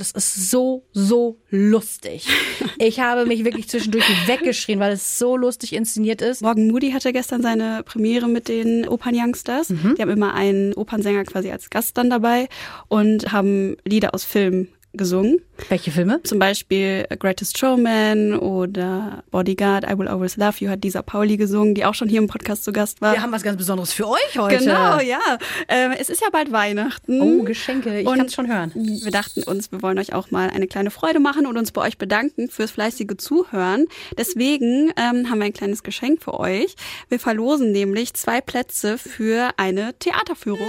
Das ist so, so lustig. Ich habe mich wirklich zwischendurch weggeschrien, weil es so lustig inszeniert ist. Morgan Moody hatte gestern seine Premiere mit den Opern-Youngsters. Mhm. Die haben immer einen Opernsänger quasi als Gast dann dabei und haben Lieder aus Filmen gesungen. Welche Filme? Zum Beispiel Greatest Showman oder Bodyguard, I Will Always Love You hat Lisa Pauli gesungen, die auch schon hier im Podcast zu Gast war. Wir haben was ganz Besonderes für euch heute. Genau, ja. Ähm, es ist ja bald Weihnachten. Oh, Geschenke, ich kann es schon hören. Wir dachten uns, wir wollen euch auch mal eine kleine Freude machen und uns bei euch bedanken fürs fleißige Zuhören. Deswegen ähm, haben wir ein kleines Geschenk für euch. Wir verlosen nämlich zwei Plätze für eine Theaterführung.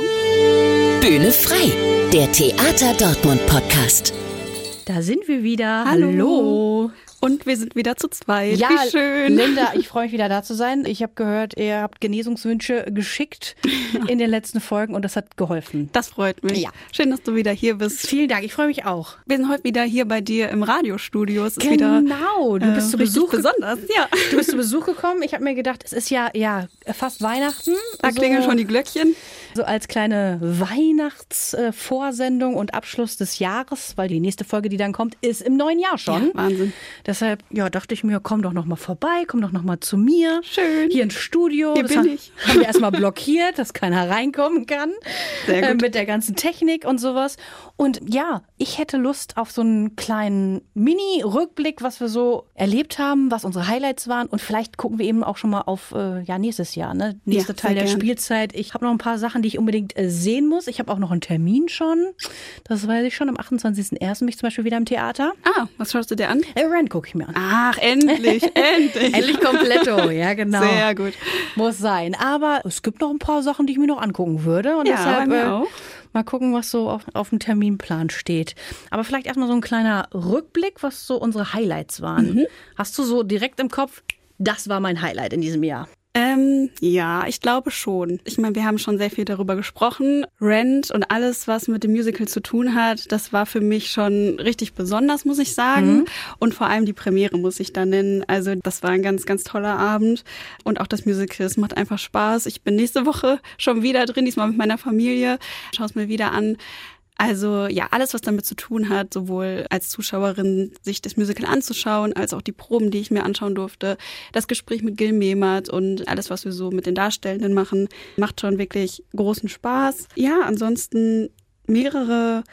Bühne frei, der Theater Dortmund Podcast. Da sind wir wieder. Hallo. Hallo. Und wir sind wieder zu zweit. Ja, Wie schön. Linda, ich freue mich wieder da zu sein. Ich habe gehört, ihr habt Genesungswünsche geschickt in den letzten Folgen und das hat geholfen. Das freut mich. Ja. Schön, dass du wieder hier bist. Vielen Dank, ich freue mich auch. Wir sind heute wieder hier bei dir im Radiostudio. Es ist genau, wieder, du bist äh, zu Besuch besonders. Ja. Du bist zu Besuch gekommen. Ich habe mir gedacht, es ist ja ja fast Weihnachten. Da so, klingeln schon die Glöckchen. So als kleine Weihnachtsvorsendung und Abschluss des Jahres, weil die nächste Folge, die dann kommt, ist im neuen Jahr schon. Ja, Wahnsinn. Deshalb ja, dachte ich mir, komm doch noch mal vorbei, komm doch noch mal zu mir. Schön. Hier ins Studio. Hier das bin ich. Haben wir erstmal blockiert, dass keiner reinkommen kann. Sehr gut. Äh, mit der ganzen Technik und sowas. Und ja, ich hätte Lust auf so einen kleinen Mini-Rückblick, was wir so erlebt haben, was unsere Highlights waren. Und vielleicht gucken wir eben auch schon mal auf äh, ja, nächstes Jahr, ne? Nächster ja, Teil der gern. Spielzeit. Ich habe noch ein paar Sachen, die ich unbedingt äh, sehen muss. Ich habe auch noch einen Termin schon. Das weiß ich schon. Am 28.01. bin ich zum Beispiel wieder im Theater. Ah, was schaust du dir an? Äh, Rand gucke ich mir an. Ach, endlich, endlich. endlich kompletto, ja genau. Sehr gut. Muss sein. Aber es gibt noch ein paar Sachen, die ich mir noch angucken würde. Und ja, deshalb, bei mir äh, auch. Mal gucken, was so auf, auf dem Terminplan steht. Aber vielleicht erstmal so ein kleiner Rückblick, was so unsere Highlights waren. Mhm. Hast du so direkt im Kopf, das war mein Highlight in diesem Jahr? Ähm, ja, ich glaube schon. Ich meine, wir haben schon sehr viel darüber gesprochen. Rent und alles, was mit dem Musical zu tun hat, das war für mich schon richtig besonders, muss ich sagen. Mhm. Und vor allem die Premiere muss ich da nennen. Also das war ein ganz, ganz toller Abend. Und auch das Musical, es macht einfach Spaß. Ich bin nächste Woche schon wieder drin, diesmal mit meiner Familie. Schau es mir wieder an. Also ja, alles, was damit zu tun hat, sowohl als Zuschauerin sich das Musical anzuschauen, als auch die Proben, die ich mir anschauen durfte, das Gespräch mit Gil Mehmet und alles, was wir so mit den Darstellenden machen, macht schon wirklich großen Spaß. Ja, ansonsten mehrere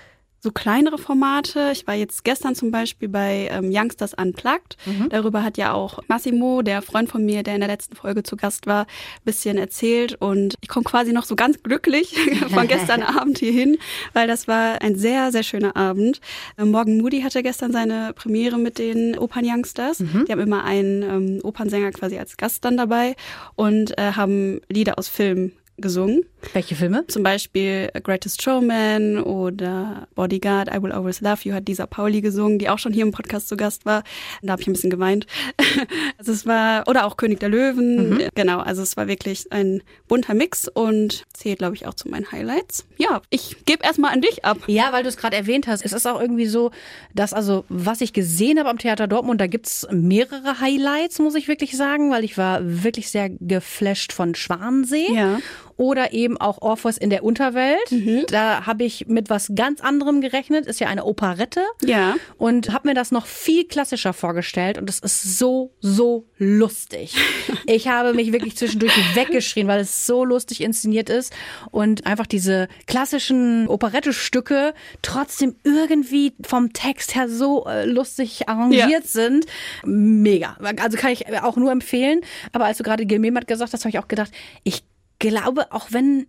so kleinere Formate. Ich war jetzt gestern zum Beispiel bei ähm, Youngsters Unplugged. Mhm. Darüber hat ja auch Massimo, der Freund von mir, der in der letzten Folge zu Gast war, bisschen erzählt. Und ich komme quasi noch so ganz glücklich von gestern Abend hierhin, weil das war ein sehr, sehr schöner Abend. Ähm, Morgan Moody hatte gestern seine Premiere mit den Opern-Youngsters. Mhm. Die haben immer einen ähm, Opernsänger quasi als Gast dann dabei und äh, haben Lieder aus Filmen gesungen. Welche Filme? Zum Beispiel Greatest Showman oder Bodyguard, I Will Always Love You hat Lisa Pauli gesungen, die auch schon hier im Podcast zu Gast war. Da habe ich ein bisschen geweint. also es war, oder auch König der Löwen. Mhm. Genau, also es war wirklich ein bunter Mix und zählt, glaube ich, auch zu meinen Highlights. Ja, ich gebe erstmal an dich ab. Ja, weil du es gerade erwähnt hast. Es ist auch irgendwie so, dass also, was ich gesehen habe am Theater Dortmund, da gibt's mehrere Highlights, muss ich wirklich sagen, weil ich war wirklich sehr geflasht von Schwansee. Ja oder eben auch Orpheus in der Unterwelt. Mhm. Da habe ich mit was ganz anderem gerechnet. Ist ja eine Operette. Ja. Und habe mir das noch viel klassischer vorgestellt. Und es ist so, so lustig. ich habe mich wirklich zwischendurch weggeschrien, weil es so lustig inszeniert ist. Und einfach diese klassischen Operette-Stücke trotzdem irgendwie vom Text her so äh, lustig arrangiert ja. sind. Mega. Also kann ich auch nur empfehlen. Aber als du gerade Gilmem hat gesagt hast, habe ich auch gedacht, ich glaube, auch wenn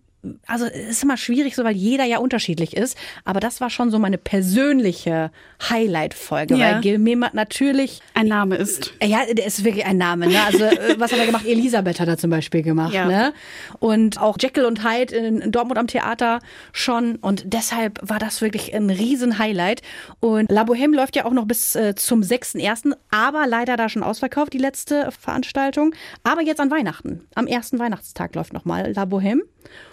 also es ist immer schwierig, so weil jeder ja unterschiedlich ist. Aber das war schon so meine persönliche Highlight-Folge, ja. weil Gil Mehmet natürlich ein Name ist. Ja, der ist wirklich ein Name. Ne? Also äh, was hat er gemacht? Elisabeth hat er zum Beispiel gemacht. Ja. Ne? Und auch Jekyll und Hyde in Dortmund am Theater schon. Und deshalb war das wirklich ein Riesen-Highlight. Und La Bohème läuft ja auch noch bis äh, zum 6.1., aber leider da schon ausverkauft, die letzte Veranstaltung. Aber jetzt an Weihnachten. Am ersten Weihnachtstag läuft nochmal La Bohème.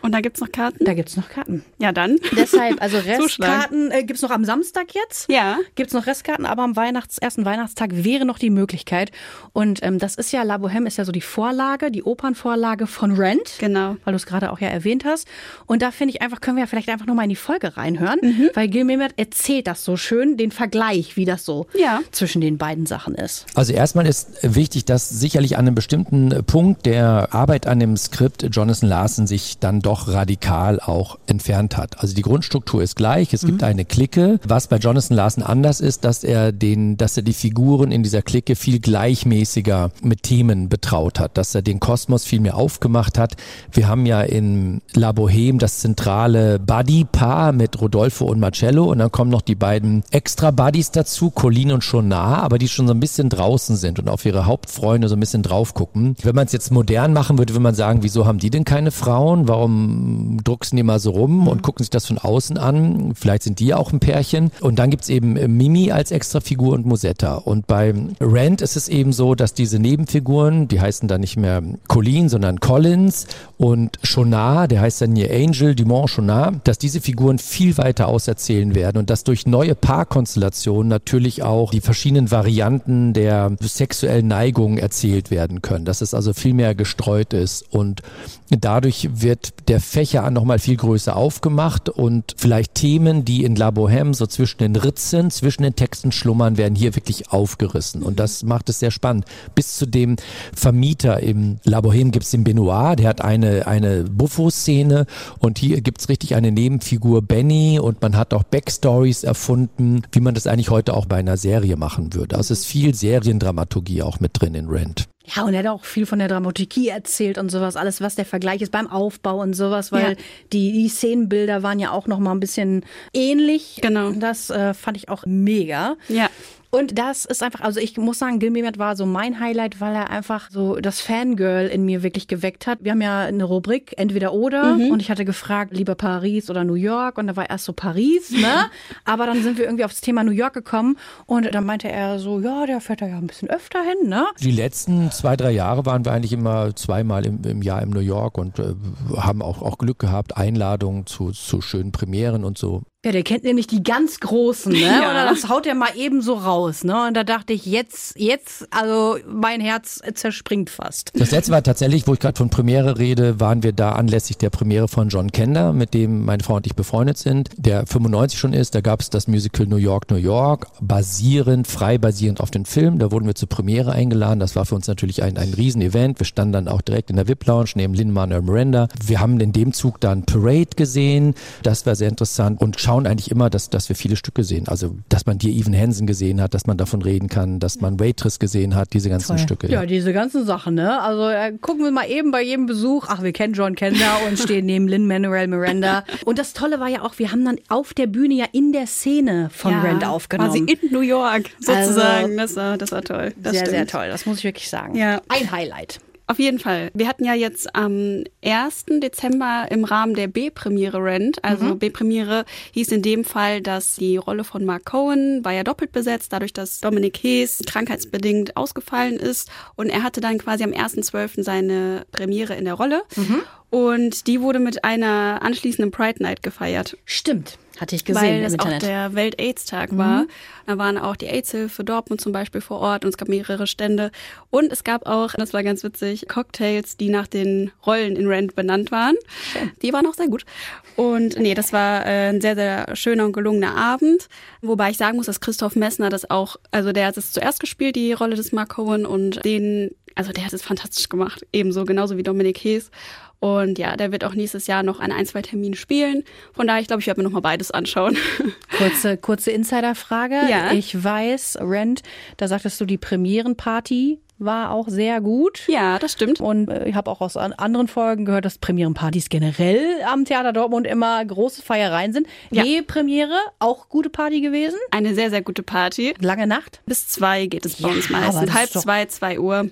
Und da gibt's noch Karten? Da gibt's noch Karten. Ja, dann. Deshalb, also. Restkarten äh, gibt's noch am Samstag jetzt. Ja. Gibt's noch Restkarten, aber am Weihnachts-, ersten Weihnachtstag wäre noch die Möglichkeit. Und ähm, das ist ja, La Bohème ist ja so die Vorlage, die Opernvorlage von Rent. Genau. Weil du es gerade auch ja erwähnt hast. Und da finde ich einfach, können wir ja vielleicht einfach nochmal in die Folge reinhören, Mhm. weil Gil Mehmet erzählt das so schön, den Vergleich, wie das so Ja. zwischen den beiden Sachen ist. Also erstmal ist wichtig, dass sicherlich an einem bestimmten Punkt der Arbeit an dem Skript Jonathan Larson sich dann doch radikal auch entfernt hat. Also die Grundstruktur ist gleich, es gibt eine Clique. Was bei Jonathan Larson anders ist, dass er den, dass er die Figuren in dieser Clique viel gleichmäßiger mit Themen betraut hat, dass er den Kosmos viel mehr aufgemacht hat. Wir haben ja in La Bohème das zentrale Buddy-Paar mit Rodolfo und Marcello und dann kommen noch die beiden Extra-Buddies dazu, Colin und Chonar, aber die schon so ein bisschen draußen sind und auf ihre Hauptfreunde so ein bisschen drauf gucken. Wenn man es jetzt modern machen würde, würde man sagen, wieso haben die denn keine Frauen? Warum drucksen die mal so rum und gucken sich das von außen an? Vielleicht sind die auch ein Pärchen. Und dann gibt's eben Mimi als Extrafigur und Musetta. Und bei Rand ist es eben so, dass diese Nebenfiguren, die heißen dann nicht mehr Colin, sondern Collins und Chonar, der heißt dann hier Angel Dumont Chonar, dass diese Figuren viel weiter auserzählen werden und dass durch neue Paarkonstellationen natürlich auch die verschiedenen Varianten der sexuellen Neigungen erzählt werden können, dass es also viel mehr gestreut ist und dadurch wird der Fächer nochmal viel größer aufgemacht und vielleicht Themen, die in La Bohème so zwischen den Ritzen, zwischen den Texten schlummern, werden hier wirklich aufgerissen und das macht es sehr spannend. Bis zu dem Vermieter im La Bohème gibt es den Benoit, der hat eine, eine Buffo-Szene und hier gibt es richtig eine Nebenfigur Benny und man hat auch Backstories erfunden, wie man das eigentlich heute auch bei einer Serie machen würde. Also es ist viel Seriendramaturgie auch mit drin in Rent. Ja, und er hat auch viel von der Dramaturgie erzählt und sowas, alles, was der Vergleich ist beim Aufbau und sowas, weil Ja. die, die Szenenbilder waren ja auch noch mal ein bisschen ähnlich. Genau. Das äh, fand ich auch mega. Ja. Und das ist einfach, also ich muss sagen, Gil Mehmet war so mein Highlight, weil er einfach so das Fangirl in mir wirklich geweckt hat. Wir haben ja eine Rubrik, entweder oder. Und ich hatte gefragt, lieber Paris oder New York. Und da war erst so Paris, ne? Aber dann sind wir irgendwie aufs Thema New York gekommen. Und dann meinte er so, ja, der fährt da ja ein bisschen öfter hin, ne? Die letzten zwei, drei Jahre waren wir eigentlich immer zweimal im, im Jahr in New York und äh, haben auch, auch Glück gehabt, Einladungen zu, zu schönen Premieren und so. Ja, der kennt nämlich die ganz Großen, ne? Ja. Oder das haut er mal eben so raus, ne? Und da dachte ich, jetzt, jetzt, also mein Herz zerspringt fast. Das letzte war tatsächlich, wo ich gerade von Premiere rede, waren wir da anlässlich der Premiere von John Kender, mit dem meine Frau und ich befreundet sind, der 95 schon ist. Da gab es das Musical New York, New York, basierend, frei basierend auf den Film. Da wurden wir zur Premiere eingeladen. Das war für uns natürlich ein, ein Riesenevent. Wir standen dann auch direkt in der VIP-Lounge neben Lin-Manuel Miranda. Wir haben in dem Zug dann Parade gesehen. Das war sehr interessant und schauen eigentlich immer, dass, dass wir viele Stücke sehen. Also, dass man dir Evan Hansen gesehen hat, dass man davon reden kann, dass man Waitress gesehen hat, diese ganzen Stücke. Ja, diese ganzen Sachen, ne? Also äh, gucken wir mal eben bei jedem Besuch. Ach, wir kennen John Kender und stehen neben Lin Manuel Miranda. Und das Tolle war ja auch, wir haben dann auf der Bühne ja in der Szene von ja, Rent aufgenommen. Quasi in New York sozusagen. Also, das, war, das war toll. Das sehr, stimmt. sehr toll. Das muss ich wirklich sagen. Ja. Ein Highlight. Auf jeden Fall. Wir hatten ja jetzt am 1. Dezember im Rahmen der B-Premiere Rent, also B-Premiere hieß in dem Fall, dass die Rolle von Mark Cohen war ja doppelt besetzt, dadurch, dass Dominic Hayes krankheitsbedingt ausgefallen ist und er hatte dann quasi am 1.12. seine Premiere in der Rolle und die wurde mit einer anschließenden Pride Night gefeiert. Stimmt. Hatte ich gesehen Weil im auch Internet. Mhm. der Welt-AIDS-Tag war. Da waren auch die AIDS-Hilfe Dortmund zum Beispiel vor Ort und es gab mehrere Stände. Und es gab auch, das war ganz witzig, Cocktails, die nach den Rollen in Rent benannt waren. Die waren auch sehr gut. Und nee, das war äh, ein sehr, sehr schöner und gelungener Abend. Wobei ich sagen muss, dass Christoph Messner das auch, also der hat es zuerst gespielt, die Rolle des Mark Cohen und den, also der hat es fantastisch gemacht. Ebenso, genauso wie Dominik Hees. Und ja, der wird auch nächstes Jahr noch an ein, zwei Terminen spielen. Von daher, ich glaube, ich werde mir noch mal beides anschauen. Kurze, kurze Insiderfrage. Ja. Ich weiß, Rent, da sagtest du, die Premierenparty war auch sehr gut. ja, das stimmt. Und äh, ich habe auch aus an anderen Folgen gehört, dass Premierenpartys generell am Theater Dortmund immer große Feiereien sind. Ja. Die Premiere, auch gute Party gewesen. Eine sehr, sehr gute Party. Lange Nacht. Bis zwei geht es bei Ja, uns aber meistens. Halb zwei, zwei Uhr.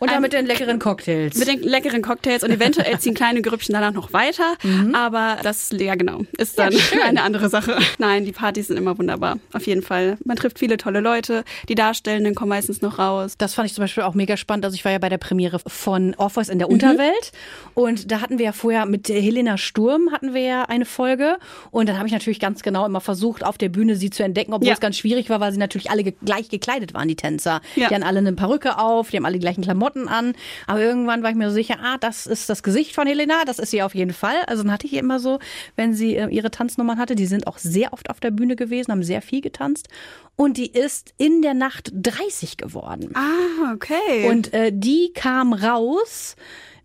Und dann mit den leckeren Cocktails. Mit den leckeren Cocktails und eventuell ziehen kleine Grüppchen danach noch weiter. Mhm. Aber das, ja genau, ist dann eine andere Sache. Nein, die Partys sind immer wunderbar. Auf jeden Fall. Man trifft viele tolle Leute. Die Darstellenden kommen meistens noch raus. Das fand ich zum Beispiel auch mega spannend. Also ich war ja bei der Premiere von Orpheus in der Mhm. Unterwelt und da hatten wir ja vorher mit Helena Sturm hatten wir ja eine Folge und dann habe ich natürlich ganz genau immer versucht, auf der Bühne sie zu entdecken, obwohl Ja. es ganz schwierig war, weil sie natürlich alle gleich gekleidet waren, die Tänzer. Ja. Die hatten alle eine Perücke auf, die haben alle die gleichen Klamotten an, aber irgendwann war ich mir so sicher, ah, das ist das Gesicht von Helena, das ist sie auf jeden Fall. Also dann hatte ich immer so, wenn sie äh, ihre Tanznummern hatte, die sind auch sehr oft auf der Bühne gewesen, haben sehr viel getanzt und die ist in der Nacht 30 geworden. Ah, okay. Und äh, die kam raus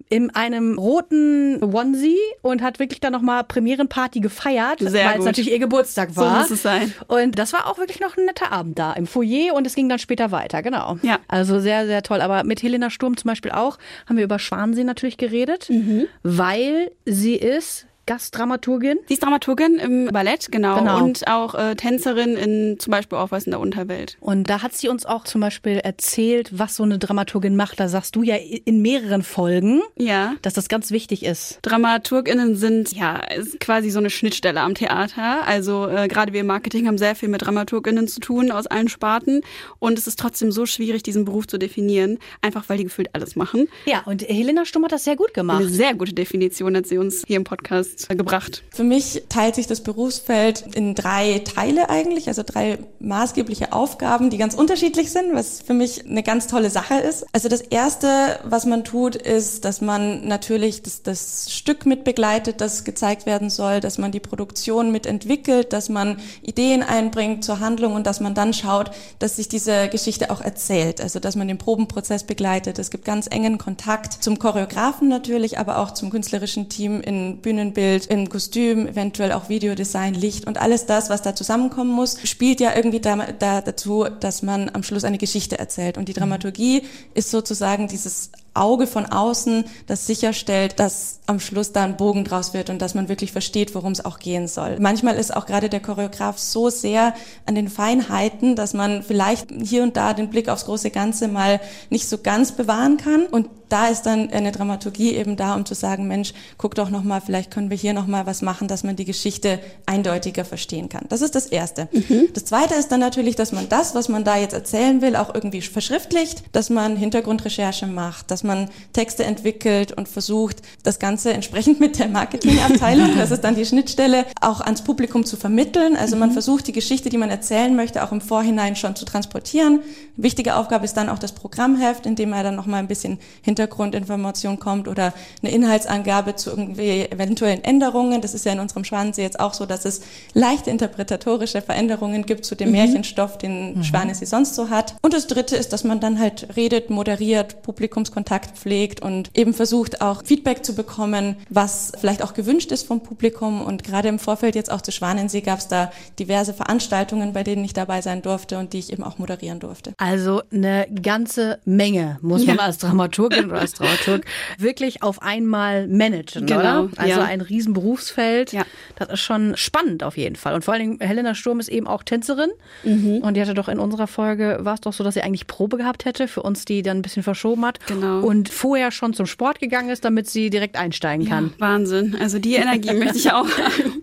in einem roten Onesie und hat wirklich dann nochmal Premierenparty gefeiert, weil es natürlich ihr Geburtstag So war. muss es sein. Und das war auch wirklich noch ein netter Abend da im Foyer und es ging dann später weiter, genau. Ja. Also sehr, sehr toll. Aber mit Helena Sturm zum Beispiel auch haben wir über Schwansee natürlich geredet, Mhm. weil sie ist Gastdramaturgin. Sie ist Dramaturgin im Ballett, genau. Genau. Und auch äh, Tänzerin in zum Beispiel auch was in der Unterwelt. Und da hat sie uns auch zum Beispiel erzählt, was so eine Dramaturgin macht. Da sagst du ja in mehreren Folgen, Ja. dass das ganz wichtig ist. DramaturgInnen sind ja quasi so eine Schnittstelle am Theater. Also äh, gerade wir im Marketing haben sehr viel mit DramaturgInnen zu tun aus allen Sparten. Und es ist trotzdem so schwierig, diesen Beruf zu definieren, einfach weil die gefühlt alles machen. Ja, und Helena Stumm hat das sehr gut gemacht. Eine sehr gute Definition hat sie uns hier im Podcast äh, gebracht. Für mich teilt sich das Berufsfeld in drei Teile eigentlich, also drei maßgebliche Aufgaben, die ganz unterschiedlich sind, was für mich eine ganz tolle Sache ist. Also das erste, was man tut, ist, dass man natürlich das, das Stück mit begleitet, das gezeigt werden soll, dass man die Produktion mitentwickelt, dass man Ideen einbringt zur Handlung und dass man dann schaut, dass sich diese Geschichte auch erzählt. Also dass man den Probenprozess begleitet. Es gibt ganz engen Kontakt zum Choreografen natürlich, aber auch zum künstlerischen Team in Bühnenbild, in Kostüm, eventuell auch Videodesign, Licht und alles das, was da zusammenkommen muss, spielt ja irgendwie da, da dazu, dass man am Schluss eine Geschichte erzählt. Und die Dramaturgie ist sozusagen dieses Auge von außen, das sicherstellt, dass am Schluss da ein Bogen draus wird und dass man wirklich versteht, worum es auch gehen soll. Manchmal ist auch gerade der Choreograf so sehr an den Feinheiten, dass man vielleicht hier und da den Blick aufs große Ganze mal nicht so ganz bewahren kann. Und da ist dann eine Dramaturgie eben da, um zu sagen, Mensch, guck doch noch mal, vielleicht können wir hier noch mal was machen, dass man die Geschichte eindeutiger verstehen kann. Das ist das Erste. Das Zweite ist dann natürlich, dass man das, was man da jetzt erzählen will, auch irgendwie verschriftlicht, dass man Hintergrundrecherche macht, dass man Texte entwickelt und versucht, das Ganze entsprechend mit der Marketingabteilung, das ist dann die Schnittstelle, auch ans Publikum zu vermitteln. Also man versucht, die Geschichte, die man erzählen möchte, auch im Vorhinein schon zu transportieren. Wichtige Aufgabe ist dann auch das Programmheft, in dem er dann noch mal ein bisschen Hintergrundinformation kommt oder eine Inhaltsangabe zu irgendwie eventuellen Änderungen. Das ist ja in unserem Schwanensee jetzt auch so, dass es leichte interpretatorische Veränderungen gibt zu dem Märchenstoff, den Schwanesee sonst so hat. Und das Dritte ist, dass man dann halt redet, moderiert, Publikumskontakt pflegt und eben versucht auch Feedback zu bekommen, was vielleicht auch gewünscht ist vom Publikum. Und gerade im Vorfeld jetzt auch zu Schwanensee gab es da diverse Veranstaltungen, bei denen ich dabei sein durfte und die ich eben auch moderieren durfte. Also eine ganze Menge muss man Ja. als Dramaturgin oder als Dramaturg wirklich auf einmal managen, Genau, oder? Also ja. ein riesen Berufsfeld. Ja. Das ist schon spannend auf jeden Fall. Und vor allen Dingen, Helena Sturm ist eben auch Tänzerin. Mhm. Und die hatte doch in unserer Folge, war es doch so, dass sie eigentlich Probe gehabt hätte, für uns die dann ein bisschen verschoben hat. Genau. Und vorher schon zum Sport gegangen ist, damit sie direkt einsteigen kann. Wahnsinn. Also die Energie möchte ich auch.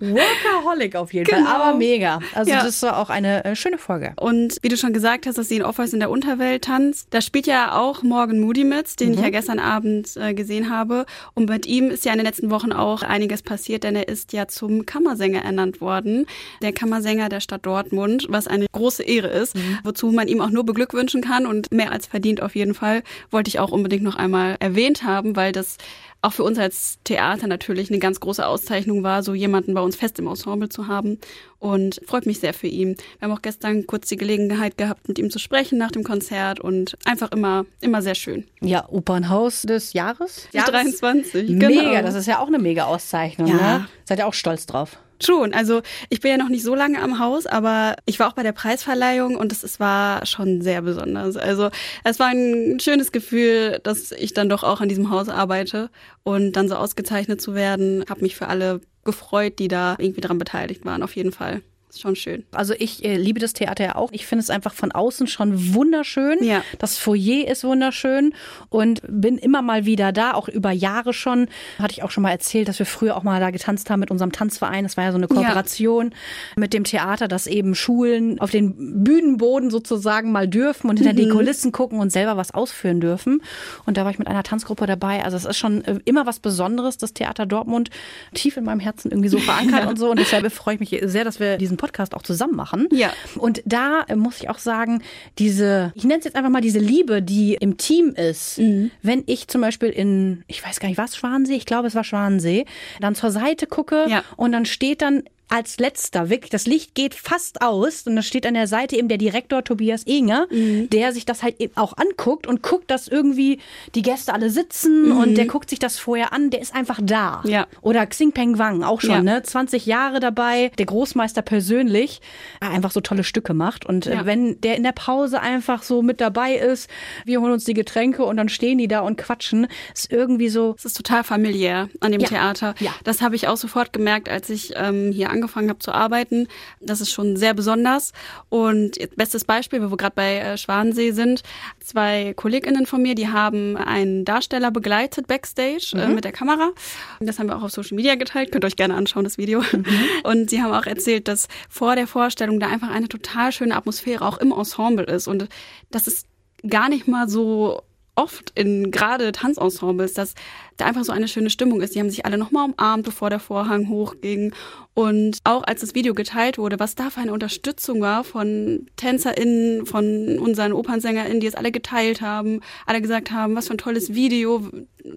Workaholic auf jeden Genau. Fall, aber mega. Also Ja. das war auch eine äh, schöne Folge. Und wie du schon gesagt hast, dass sie in Orpheus in der Unterwelt tanzt, da spielt ja auch Morgan Moody mit, den ich ja gestern Abend äh, gesehen habe. Und mit ihm ist ja in den letzten Wochen auch einiges passiert, denn er ist ja zum Kammersänger ernannt worden. Der Kammersänger der Stadt Dortmund, was eine große Ehre ist, wozu man ihm auch nur beglückwünschen kann und mehr als verdient auf jeden Fall, wollte ich auch unbedingt noch einmal erwähnt haben, weil das auch für uns als Theater natürlich eine ganz große Auszeichnung war, so jemanden bei uns fest im Ensemble zu haben. Und freut mich sehr für ihn. Wir haben auch gestern kurz die Gelegenheit gehabt, mit ihm zu sprechen nach dem Konzert und einfach immer, immer sehr schön. Ja, Opernhaus des Jahres? Die 23, Mega, genau. das ist ja auch eine mega Auszeichnung. Ja. Ne? Seid ihr auch stolz drauf? Schon, also ich bin ja noch nicht so lange am Haus, aber ich war auch bei der Preisverleihung und es, war schon sehr besonders. Also es war ein schönes Gefühl, dass ich dann doch auch an diesem Haus arbeite und dann so ausgezeichnet zu werden. Habe mich für alle gefreut, die da irgendwie dran beteiligt waren, auf jeden Fall. Ist schon schön. Also ich äh, liebe das Theater ja auch. Ich finde es einfach von außen schon wunderschön. Ja. Das Foyer ist wunderschön und bin immer mal wieder da, auch über Jahre schon. Hatte ich auch schon mal erzählt, dass wir früher auch mal da getanzt haben mit unserem Tanzverein. Das war ja so eine Kooperation mit dem Theater, dass eben Schulen auf den Bühnenboden sozusagen mal dürfen und hinter die Kulissen gucken und selber was ausführen dürfen. Und da war ich mit einer Tanzgruppe dabei. Also es ist schon äh, immer was Besonderes, das Theater Dortmund tief in meinem Herzen irgendwie so verankert und so. Und deshalb freue ich mich sehr, dass wir diesen Podcast auch zusammen machen. Ja. Und da äh, muss ich auch sagen, diese, ich nenne es jetzt einfach mal diese Liebe, die im Team ist. Wenn ich zum Beispiel in, ich weiß gar nicht, was Schwansee, ich glaube, es war Schwansee, dann zur Seite gucke Ja. und dann steht dann als letzter, wirklich, das Licht geht fast aus und da steht an der Seite eben der Direktor Tobias Enger, Mhm. der sich das halt eben auch anguckt und guckt, dass irgendwie die Gäste alle sitzen und der guckt sich das vorher an, der ist einfach da. Mhm. Ja. Oder Xing Peng Wang, auch schon, Ja. ne? 20 Jahre dabei, der Großmeister persönlich, äh, einfach so tolle Stücke macht. Und äh, Ja. wenn der in der Pause einfach so mit dabei ist, wir holen uns die Getränke und dann stehen die da und quatschen, ist irgendwie so, Es ist total familiär an dem. Theater. Ja. Das habe ich auch sofort gemerkt, als ich ähm, hier angefangen habe zu arbeiten. Das ist schon sehr besonders. Und bestes Beispiel, wo wir gerade bei äh, Schwansee sind. Zwei KollegInnen von mir, die haben einen Darsteller begleitet backstage äh, mit der Kamera. Das haben wir auch auf Social Media geteilt. Könnt ihr euch gerne anschauen, das Video. Und sie haben auch erzählt, dass vor der Vorstellung da einfach eine total schöne Atmosphäre auch im Ensemble ist. Und das ist gar nicht mal so oft in gerade Tanzensembles, dass da einfach so eine schöne Stimmung ist. Die haben sich alle nochmal umarmt, bevor der Vorhang hochging. Und auch als das Video geteilt wurde, was da für eine Unterstützung war von TänzerInnen, von unseren OpernsängerInnen, die es alle geteilt haben, alle gesagt haben, was für ein tolles Video,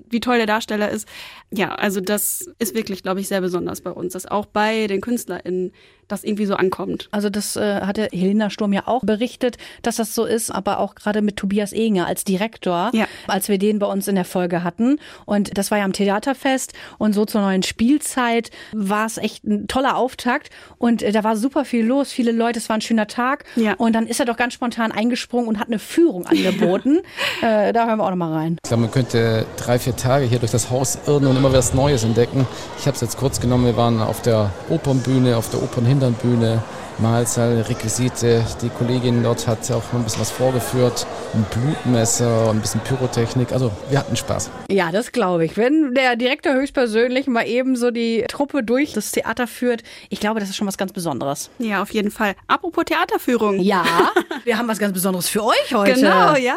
wie toll der Darsteller ist. Ja, also das ist wirklich, glaube ich, sehr besonders bei uns, dass auch bei den KünstlerInnen das irgendwie so ankommt. Also das äh, hatte Helena Sturm ja auch berichtet, dass das so ist, aber auch gerade mit Tobias Enger als Direktor, Ja. als wir den bei uns in der Folge hatten. Und das war ja am Theaterfest und so zur neuen Spielzeit war es echt ein toller Auftakt und äh, da war super viel los, viele Leute, es war ein schöner Tag. Ja. Und dann ist er doch ganz spontan eingesprungen und hat eine Führung angeboten. äh, da hören wir auch noch mal rein. Ich glaube, man könnte drei, vier Tage hier durch das Haus irren und immer was Neues entdecken. Ich habe es jetzt kurz genommen, wir waren auf der Opernbühne, auf der Opernhinternbühne, Mahlsaal, Requisite. Die Kollegin dort hat auch noch ein bisschen was vorgeführt, ein Blutmesser, ein bisschen Pyrotechnik. Also wir hatten Spaß. Ja, das glaube ich. Wenn der Direktor höchstpersönlich mal eben so die Truppe durch das Theater führt, ich glaube, das ist schon was ganz Besonderes. Ja, auf jeden Fall. Apropos Theaterführung. Ja, wir haben was ganz Besonderes für euch heute. Genau, ja.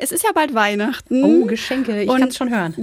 Es ist ja bald Weihnachten. Oh, Geschenke, ich kann es schon hören.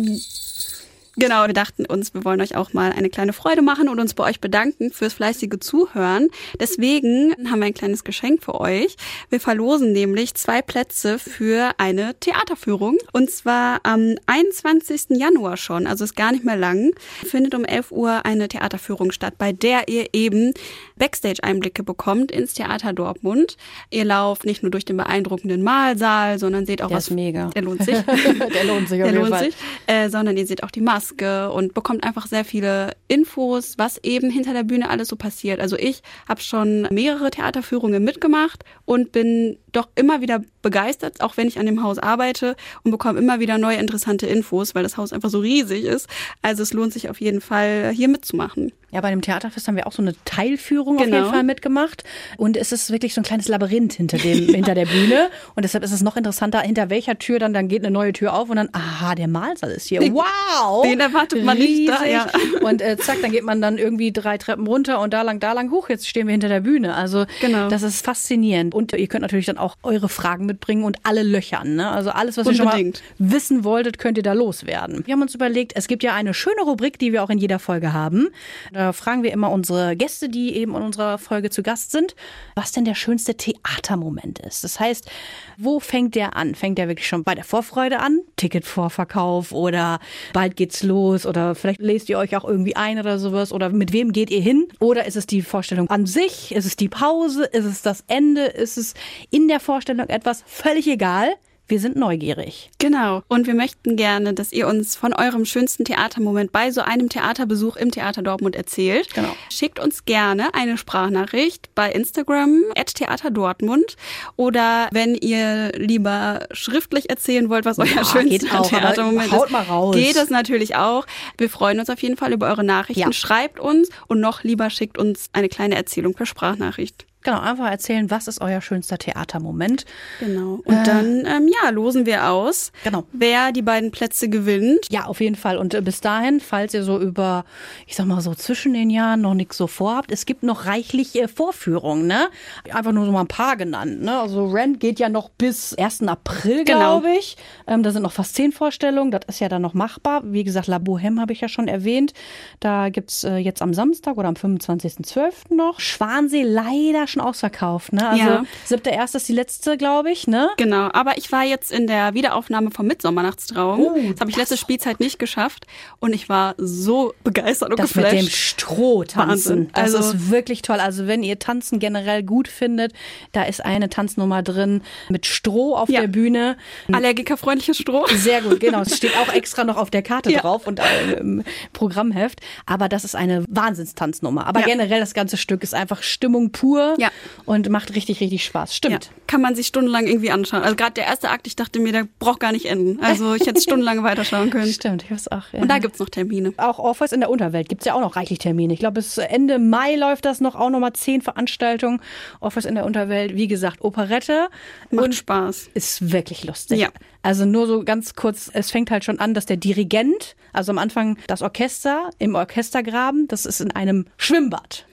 Genau, wir dachten uns, wir wollen euch auch mal eine kleine Freude machen und uns bei euch bedanken fürs fleißige Zuhören. Deswegen haben wir ein kleines Geschenk für euch. Wir verlosen nämlich zwei Plätze für eine Theaterführung. Und zwar am 21. Januar schon, also ist gar nicht mehr lang, findet um 11 Uhr eine Theaterführung statt, bei der ihr eben Backstage-Einblicke bekommt ins Theater Dortmund. Ihr lauft nicht nur durch den beeindruckenden Mahlsaal, sondern seht auch Der was. ist mega. Der lohnt sich. Der lohnt sich auf Der jeden lohnt Fall. sich. Äh, sondern ihr seht auch die Maske und bekommt einfach sehr viele Infos, was eben hinter der Bühne alles so passiert. Also ich habe schon mehrere Theaterführungen mitgemacht und bin doch immer wieder begeistert, auch wenn ich an dem Haus arbeite und bekomme immer wieder neue interessante Infos, weil das Haus einfach so riesig ist. Also es lohnt sich auf jeden Fall, hier mitzumachen. Ja, bei dem Theaterfest haben wir auch so eine Teilführung auf Genau. jeden Fall mitgemacht. Und es ist wirklich so ein kleines Labyrinth hinter dem, hinter der Bühne. Und deshalb ist es noch interessanter, hinter welcher Tür dann, dann geht eine neue Tür auf und dann, aha, der Mahlsaal ist hier. Wow! Den erwartet man nicht da, Riesig. ja. Und äh, zack, dann geht man dann irgendwie drei Treppen runter und da lang, da lang hoch. Jetzt stehen wir hinter der Bühne. Also Genau. das ist faszinierend. Und ihr könnt natürlich dann auch eure Fragen mitbringen und alle löchern. Ne? Also alles, was ihr schon mal Unbedingt. wissen wolltet, könnt ihr da loswerden. Wir haben uns überlegt, es gibt ja eine schöne Rubrik, die wir auch in jeder Folge haben. Da fragen wir immer unsere Gäste, die eben in unserer Folge zu Gast sind, was denn der schönste Theatermoment ist. Das heißt, wo fängt der an? Fängt der wirklich schon bei der Vorfreude an? Ticketvorverkauf oder bald geht's los oder vielleicht lest ihr euch auch irgendwie ein oder sowas oder mit wem geht ihr hin? Oder ist es die Vorstellung an sich? Ist es die Pause? Ist es das Ende? Ist es in der Vorstellung etwas? Völlig egal. Wir sind neugierig. Genau. Und wir möchten gerne, dass ihr uns von eurem schönsten Theatermoment bei so einem Theaterbesuch im Theater Dortmund erzählt. Genau. Schickt uns gerne eine Sprachnachricht bei Instagram at Theater Dortmund oder wenn ihr lieber schriftlich erzählen wollt, was euer Ja, schönster auch, Theatermoment haut ist, mal raus. geht es natürlich auch. Wir freuen uns auf jeden Fall über eure Nachrichten. Ja. Schreibt uns und noch lieber schickt uns eine kleine Erzählung per Sprachnachricht. Genau, einfach erzählen, was ist euer schönster Theatermoment. Genau. Und dann, ähm, ja, losen wir aus, Genau. wer die beiden Plätze gewinnt. Ja, auf jeden Fall. Und äh, bis dahin, falls ihr so über, ich sag mal so zwischen den Jahren noch nichts so vorhabt, es gibt noch reichlich äh, Vorführungen, ne? Einfach nur so mal ein paar genannt, ne? Also Rent geht ja noch bis 1. April, Genau. glaube ich. Ähm, da sind noch fast zehn Vorstellungen. Das ist ja dann noch machbar. Wie gesagt, La Bohème habe ich ja schon erwähnt. Da gibt's äh, jetzt am Samstag oder am 25.12. noch. Schwansee leider schon ausverkauft, ne? Also Ja. siebter erste ist die letzte, glaube ich, ne? Genau, aber ich war jetzt in der Wiederaufnahme vom Mitsommernachtstraum. Oh, das habe ich letzte Spielzeit nicht geschafft und ich war so begeistert und Das mit geflasht. dem Stroh tanzen. Wahnsinn. Das Also- ist wirklich toll. Also wenn ihr Tanzen generell gut findet, da ist eine Tanznummer drin mit Stroh auf Ja. der Bühne. Allergikerfreundliches Stroh. Sehr gut, genau. Es steht auch extra noch auf der Karte Ja. drauf und im Programmheft. Aber das ist eine Wahnsinnstanznummer. Aber Ja. generell das ganze Stück ist einfach Stimmung pur Ja. und macht richtig, richtig Spaß. Ja, Stimmt. kann man sich stundenlang irgendwie anschauen. Also gerade der erste Akt, ich dachte mir, der braucht gar nicht enden. Also ich hätte stundenlang weiterschauen können. Stimmt, ich weiß auch. Ja. Und da gibt's noch Termine. Auch Orpheus in der Unterwelt gibt's ja auch noch reichlich Termine. Ich glaube, bis Ende Mai läuft das noch, auch nochmal zehn Veranstaltungen. Orpheus in der Unterwelt, wie gesagt, Operette. Macht und Spaß. ist wirklich lustig. Ja. Also nur so ganz kurz, es fängt halt schon an, dass der Dirigent, also am Anfang das Orchester im Orchestergraben, das ist in einem Schwimmbad.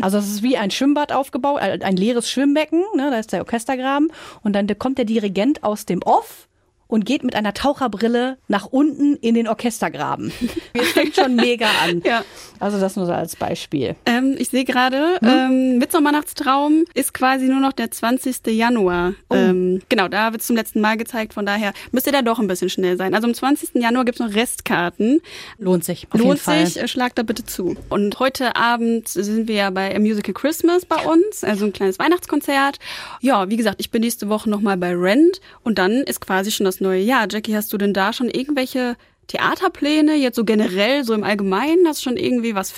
Also es ist wie ein Schwimmbad aufgebaut, ein leeres Schwimmbecken, ne, da ist der Orchestergraben und dann kommt der Dirigent aus dem Off und geht mit einer Taucherbrille nach unten in den Orchestergraben. Es fängt schon mega an. Ja. Also das nur so als Beispiel. Ähm, ich sehe gerade, Hm? ähm, Mitsommernachtstraum ist quasi nur noch der 20. Januar. Oh. Ähm, genau, da wird zum letzten Mal gezeigt. Von daher müsst ihr da doch ein bisschen schnell sein. Also am 20. Januar gibt's noch Restkarten. Lohnt sich. Auf Lohnt jeden Fall. sich, äh, schlagt da bitte zu. Und heute Abend sind wir ja bei A Musical Christmas bei uns, also ein kleines Weihnachtskonzert. Ja, wie gesagt, ich bin nächste Woche nochmal bei Rent und dann ist quasi schon das neue Jahr. Jackie, hast du denn da schon irgendwelche Theaterpläne, jetzt so generell, so im Allgemeinen? Hast du schon irgendwie was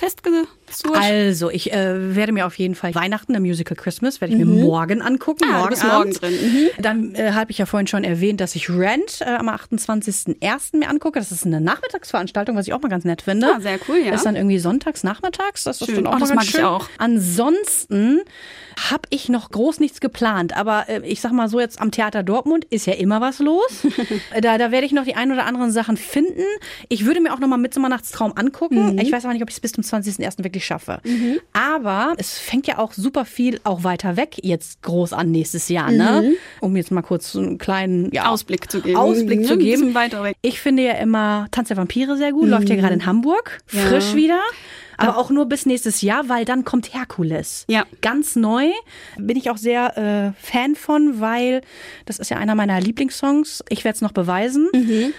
festgezurrt? Also, ich äh, werde mir auf jeden Fall Weihnachten, ein Musical Christmas, werde ich mir morgen angucken. Mhm. Ah, morgen morgen drin. Mhm. Dann äh, habe ich ja vorhin schon erwähnt, dass ich Rent äh, am 28.01. mir angucke. Das ist eine Nachmittagsveranstaltung, was ich auch mal ganz nett finde. Ah, sehr cool, ja. Das ist dann irgendwie sonntags, nachmittags. Das ist Schön. dann auch Oh, das mag ich schön. auch. Ansonsten habe ich noch groß nichts geplant. Aber äh, ich sag mal so, jetzt am Theater Dortmund ist ja immer was los. da, da werde ich noch die ein oder anderen Sachen finden. Ich würde mir auch noch mal Mitsommernachtstraum angucken. Mhm. Ich weiß aber nicht, ob ich es bis zum 20.01. wirklich schaffe. Aber es fängt ja auch super viel auch weiter weg jetzt groß an nächstes Jahr, ne? Um jetzt mal kurz einen kleinen ja, Mhm. Ausblick zu geben. Ausblick Mhm, zu geben. weiter weg. Ich finde ja immer Tanz der Vampire sehr gut. Läuft ja gerade in Hamburg. Ja. Frisch wieder. Aber auch nur bis nächstes Jahr, weil dann kommt Herkules. Ja. Ganz neu. Bin ich auch sehr äh, Fan von, weil das ist ja einer meiner Lieblingssongs. Ich werde es noch beweisen.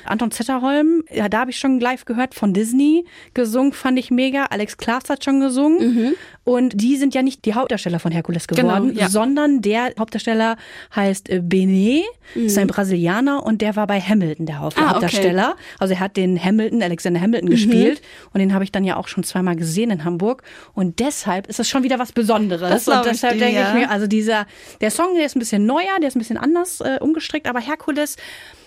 Anton Zetterholm, ja, da habe ich schon live gehört von Disney gesungen, fand ich mega. Alex Klaas hat schon gesungen. Und die sind ja nicht die Hauptdarsteller von Herkules geworden, Genau, ja. sondern der Hauptdarsteller heißt äh, Benet, ist ein Brasilianer und der war bei Hamilton der Haupt Ah, okay. Hauptdarsteller. Also er hat den Hamilton, Alexander Hamilton gespielt und den habe ich dann ja auch schon zweimal gesehen in Hamburg und deshalb ist es schon wieder was Besonderes. Das und deshalb denke ich mir, also dieser, der Song, der ist ein bisschen neuer, der ist ein bisschen anders äh, umgestrickt, aber Herkules,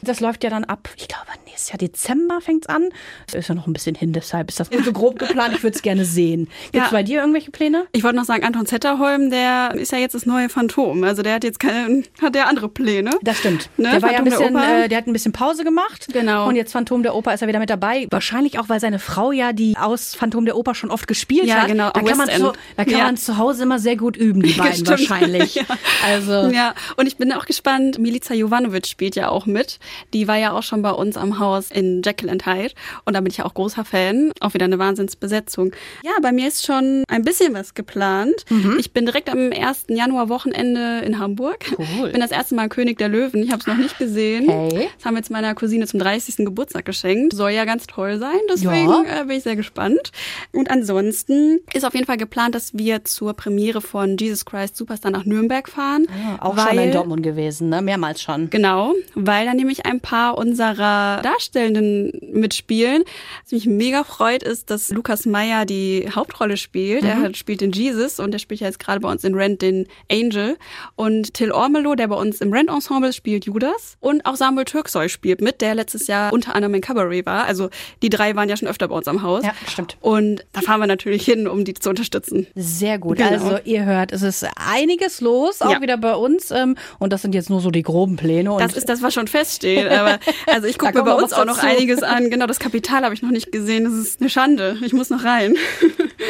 das läuft ja dann ab, ich glaube nächstes Jahr Dezember fängt's an. Das ist ja noch ein bisschen hin, deshalb ist das so grob geplant. Ich würde es gerne sehen. Gibt's Ja. bei dir irgendwelche Pläne? Ich wollte noch sagen, Anton Zetterholm, der ist ja jetzt das neue Phantom. Also der hat jetzt keine, hat der andere Pläne. Das stimmt. Ne? Der war ja ein der bisschen, Oper. äh, der hat ein bisschen Pause gemacht. Genau. Und jetzt Phantom der Oper ist er wieder mit dabei. Wahrscheinlich auch, weil seine Frau ja die aus Phantom der Oper schon oft gespielt Ja, hat. genau, Da kann, man zu, da kann Ja. man zu Hause immer sehr gut üben, die beiden wahrscheinlich. Ja. Also Ja, und ich bin auch gespannt, Milica Jovanovic spielt ja auch mit. Die war ja auch schon bei uns am Haus in Jekyll and Hyde. Und da bin ich ja auch großer Fan. Auch wieder eine Wahnsinnsbesetzung. Ja, bei mir ist schon ein bisschen was geplant. Ich bin direkt am 1. Januar Wochenende in Hamburg. Cool. Bin das erste Mal König der Löwen. Ich habe es noch nicht gesehen. Hey. Das haben wir jetzt meiner Cousine zum 30. Geburtstag geschenkt. Soll ja ganz toll sein, deswegen Ja. äh, bin ich sehr gespannt. Und ansonsten ist auf jeden Fall geplant, dass wir zur Premiere von Jesus Christ Superstar nach Nürnberg fahren. Ah, auch weil, schon in Dortmund gewesen, ne? Mehrmals schon. Genau, weil da nämlich ein paar unserer Darstellenden mitspielen. Was mich mega freut, ist, dass Lukas Meyer die Hauptrolle spielt. Er hat, spielt den Jesus und er spielt ja jetzt gerade bei uns in Rent den Angel. Und Till Ormelo, der bei uns im Rent-Ensemble spielt Judas. Und auch Samuel Türksoy spielt mit, der letztes Jahr unter anderem in Cabaret war. Also die drei waren ja schon öfter bei uns am Haus. Ja, stimmt. Und da fahren wir natürlich hin, um die zu unterstützen. Sehr gut. Genau. Also ihr hört, es ist einiges los, auch Ja. wieder bei uns. ähm, Und das sind jetzt nur so die groben Pläne. Das ist das, was schon feststeht. Aber also ich gucke mir bei uns auch noch einiges an. Genau, das Kapital habe ich noch nicht gesehen. Das ist eine Schande. Ich muss noch rein.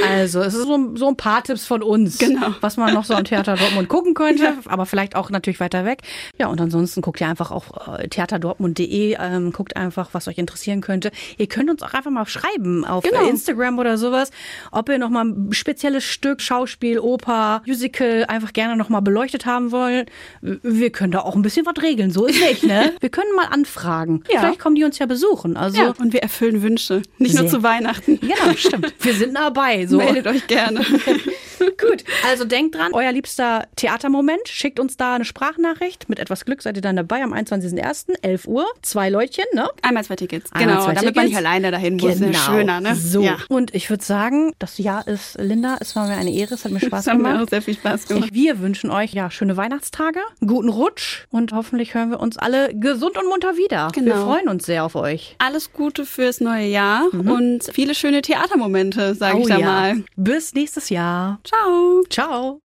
Also, es ist so, so ein paar Tipps von uns, Genau. was man noch so am Theater Dortmund gucken könnte, aber vielleicht auch natürlich weiter weg. Ja, und ansonsten guckt ihr einfach auf äh, theaterdortmund.de, ähm, guckt einfach, was euch interessieren könnte. Ihr könnt uns auch einfach mal schreiben auf Genau. Instagram oder sowas, ob ihr noch mal ein spezielles Stück, Schauspiel, Oper, Musical einfach gerne noch mal beleuchtet haben wollt. Wir können da auch ein bisschen was regeln, so ist nicht, ne? Wir können mal anfragen. Ja. Vielleicht kommen die uns ja besuchen. Also, Ja, und wir erfüllen Wünsche. Nicht nur Sehr. zu Weihnachten. genau, stimmt. Wir sind dabei. So. Meldet euch gerne. Gut, also denkt dran, euer liebster Theatermoment. Schickt uns da eine Sprachnachricht. Mit etwas Glück seid ihr dann dabei am 21.01. 11 Uhr. Zwei Leutchen, ne? Einmal zwei Tickets. Einmal genau, zwei damit man Tickets. nicht alleine dahin muss. Genau. Schöner, ne? So. Ja. Und ich würde sagen, das Jahr ist, Linda, es war mir eine Ehre, es hat mir Spaß Das hat mir gemacht. auch sehr viel Spaß gemacht. Wir wünschen euch ja schöne Weihnachtstage, einen guten Rutsch und hoffentlich hören wir uns alle gesund und munter wieder. Wir Genau. freuen uns sehr auf euch. Alles Gute fürs neue Jahr und viele schöne Theatermomente, sage ich da Oh ja. mal. Bis nächstes Jahr. Ciao. Ciao.